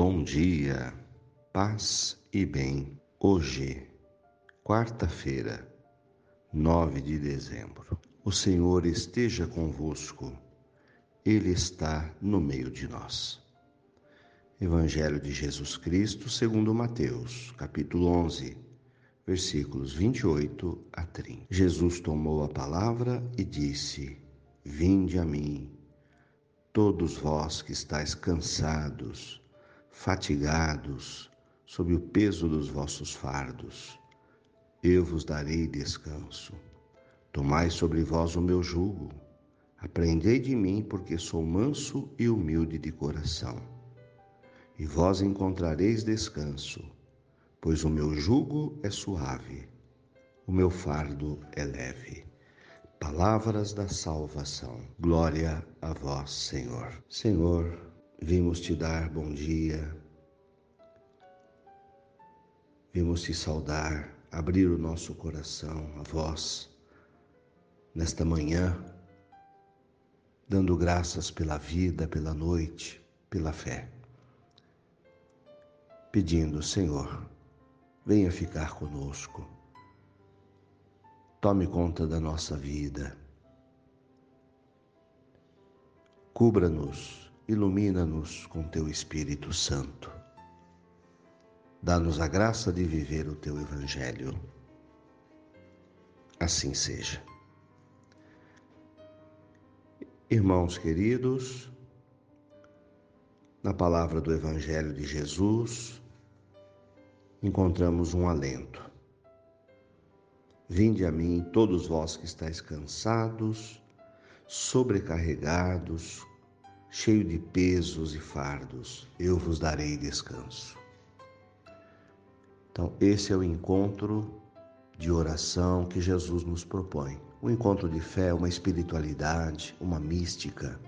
Bom dia, paz e bem. Hoje, quarta-feira, 9 de dezembro. O Senhor esteja convosco, Ele está no meio de nós. Evangelho de Jesus Cristo, segundo Mateus, capítulo 11, versículos 28 a 30. Jesus tomou a palavra e disse: Vinde a mim, todos vós que estáis cansados, fatigados, sob o peso dos vossos fardos. Eu vos darei descanso. Tomai sobre vós o meu jugo. Aprendei de mim, porque sou manso e humilde de coração. E vós encontrareis descanso, pois o meu jugo é suave, o meu fardo é leve. Palavras da salvação. Glória a vós, Senhor. Senhor, Vimos te dar bom dia, vimos te saudar, abrir o nosso coração a vós nesta manhã, dando graças pela vida, pela noite, pela fé. Pedindo, Senhor, venha ficar conosco, tome conta da nossa vida, cubra-nos ilumina-nos com teu Espírito Santo. Dá-nos a graça de viver o teu Evangelho. Assim seja. Irmãos queridos, na palavra do Evangelho de Jesus, encontramos um alento. Vinde a mim, todos vós que estáis cansados, sobrecarregados, cheio de pesos e fardos, eu vos darei descanso. Então, esse é o encontro de oração que Jesus nos propõe. Um encontro de fé, uma espiritualidade, uma mística,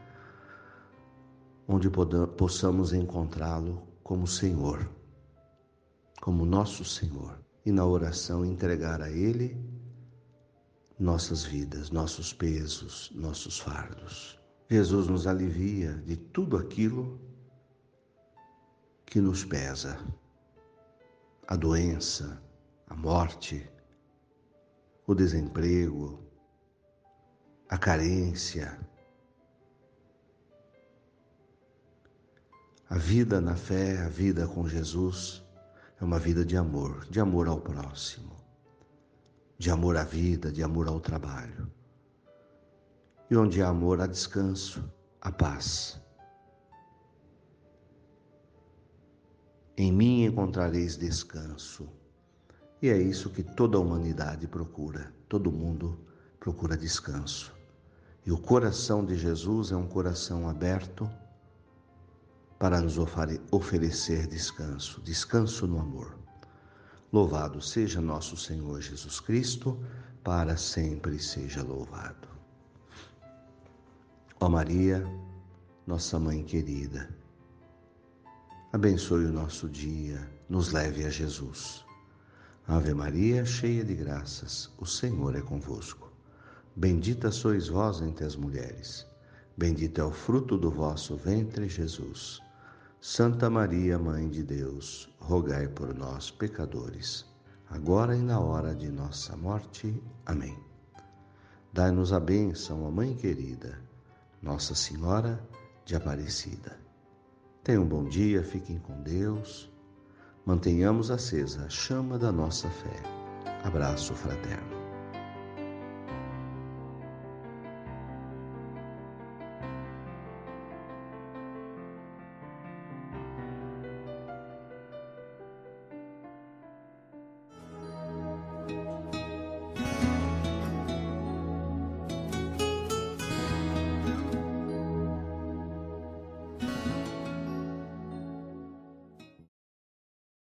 onde possamos encontrá-lo como Senhor, como nosso Senhor, e na oração entregar a Ele nossas vidas, nossos pesos, nossos fardos. Jesus nos alivia de tudo aquilo que nos pesa. A doença, a morte, o desemprego, a carência. A vida na fé, a vida com Jesus, é uma vida de amor, de amor ao próximo, de amor à vida, de amor ao trabalho. E onde há amor, há descanso, há paz. Em mim encontrareis descanso. E é isso que toda a humanidade procura, todo mundo procura descanso. E o coração de Jesus é um coração aberto para nos oferecer descanso, descanso no amor. Louvado seja nosso Senhor Jesus Cristo, para sempre seja louvado. Ó Maria, nossa mãe querida, abençoe o nosso dia, nos leve a Jesus. Ave Maria, cheia de graças, o Senhor é convosco. Bendita sois vós entre as mulheres, bendito é o fruto do vosso ventre, Jesus. Santa Maria, Mãe de Deus, rogai por nós, pecadores, agora e na hora de nossa morte. Amém. Dai-nos a bênção, a Mãe querida nossa Senhora de Aparecida. Tenham um bom dia, fiquem com Deus. Mantenhamos acesa a chama da nossa fé. Abraço fraterno.